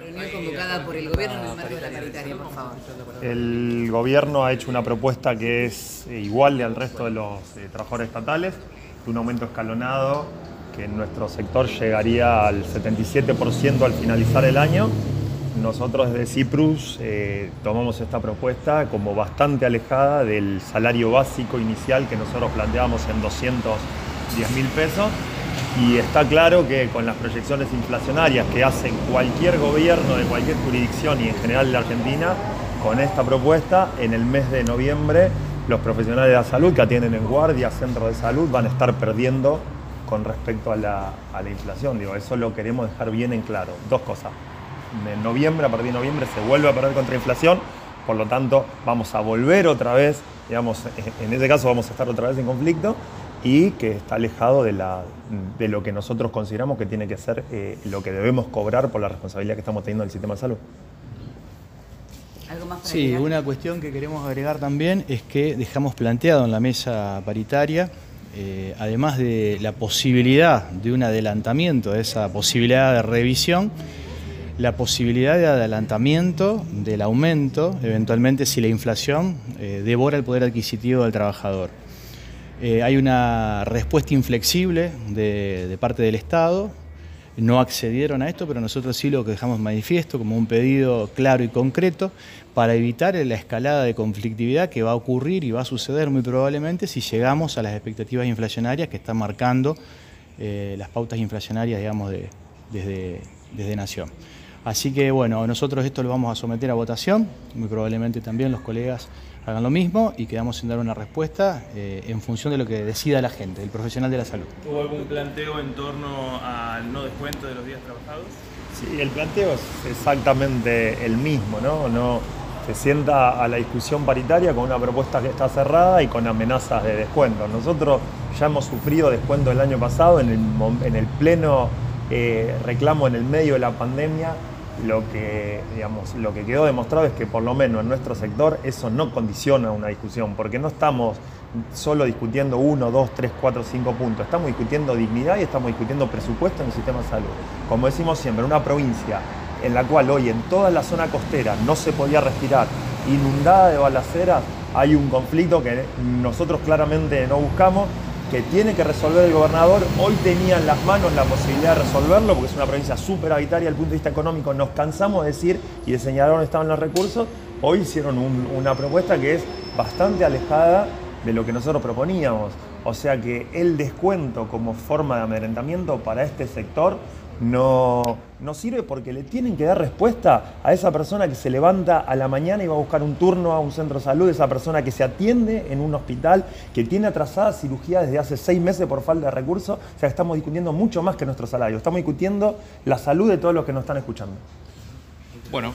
Reunión convocada por el gobierno en el marco de la paritaria, por favor. El gobierno ha hecho una propuesta que es eh, igual al resto de los eh, trabajadores estatales, un aumento escalonado que en nuestro sector llegaría al 77% al finalizar el año. Nosotros desde Ciprus eh, tomamos esta propuesta como bastante alejada del salario básico inicial que nosotros planteábamos en 210 mil pesos y está claro que con las proyecciones inflacionarias que hacen cualquier gobierno de cualquier jurisdicción y en general la Argentina, con esta propuesta, en el mes de noviembre, los profesionales de la salud que atienden en guardia, centros de salud, van a estar perdiendo con respecto a la, a la inflación. Digo, eso lo queremos dejar bien en claro. Dos cosas. En noviembre, a partir de noviembre, se vuelve a perder contra inflación, por lo tanto, vamos a volver otra vez, digamos, en ese caso vamos a estar otra vez en conflicto y que está alejado de, la, de lo que nosotros consideramos que tiene que ser eh, lo que debemos cobrar por la responsabilidad que estamos teniendo del sistema de salud. ¿Algo más para Sí, agregar? una cuestión que queremos agregar también es que dejamos planteado en la mesa paritaria, eh, además de la posibilidad de un adelantamiento de esa posibilidad de revisión, la posibilidad de adelantamiento del aumento, eventualmente si la inflación eh, devora el poder adquisitivo del trabajador. Eh, hay una respuesta inflexible de, parte del Estado, no accedieron a esto, pero nosotros sí lo que dejamos manifiesto como un pedido claro y concreto para evitar la escalada de conflictividad que va a ocurrir y va a suceder muy probablemente si llegamos a las expectativas inflacionarias que están marcando eh, las pautas inflacionarias, digamos, de- desde, desde Nación. Así que bueno, nosotros esto lo vamos a someter a votación, muy probablemente también los colegas hagan lo mismo y quedamos en dar una respuesta eh, en función de lo que decida la gente, el profesional de la salud. ¿Hubo algún planteo en torno al no descuento de los días trabajados? Sí, el planteo es exactamente el mismo, ¿no? no se sienta a la discusión paritaria con una propuesta que está cerrada y con amenazas de descuento. Nosotros ya hemos sufrido descuento el año pasado en el, mom- en el pleno eh, reclamo en el medio de la pandemia. Lo que, digamos, lo que quedó demostrado es que por lo menos en nuestro sector eso no condiciona una discusión, porque no estamos solo discutiendo uno, dos, tres, cuatro, cinco puntos. Estamos discutiendo dignidad y estamos discutiendo presupuesto en el sistema de salud. Como decimos siempre, una provincia en la cual hoy en toda la zona costera no se podía respirar, inundada de balaceras, hay un conflicto que nosotros claramente no buscamos, que tiene que resolver el gobernador. Hoy tenía en las manos la posibilidad de resolverlo, porque es una provincia súper habitaria desde el punto de vista económico. Nos cansamos de decir y de señalar dónde estaban los recursos. Hoy hicieron un- una propuesta que es bastante alejada de lo que nosotros proponíamos. O sea que el descuento como forma de amedrentamiento para este sector no, no sirve porque le tienen que dar respuesta a esa persona que se levanta a la mañana y va a buscar un turno a un centro de salud, esa persona que se atiende en un hospital, que tiene atrasada cirugía desde hace seis meses por falta de recursos. O sea, estamos discutiendo mucho más que nuestro salario. Estamos discutiendo la salud de todos los que nos están escuchando. Bueno,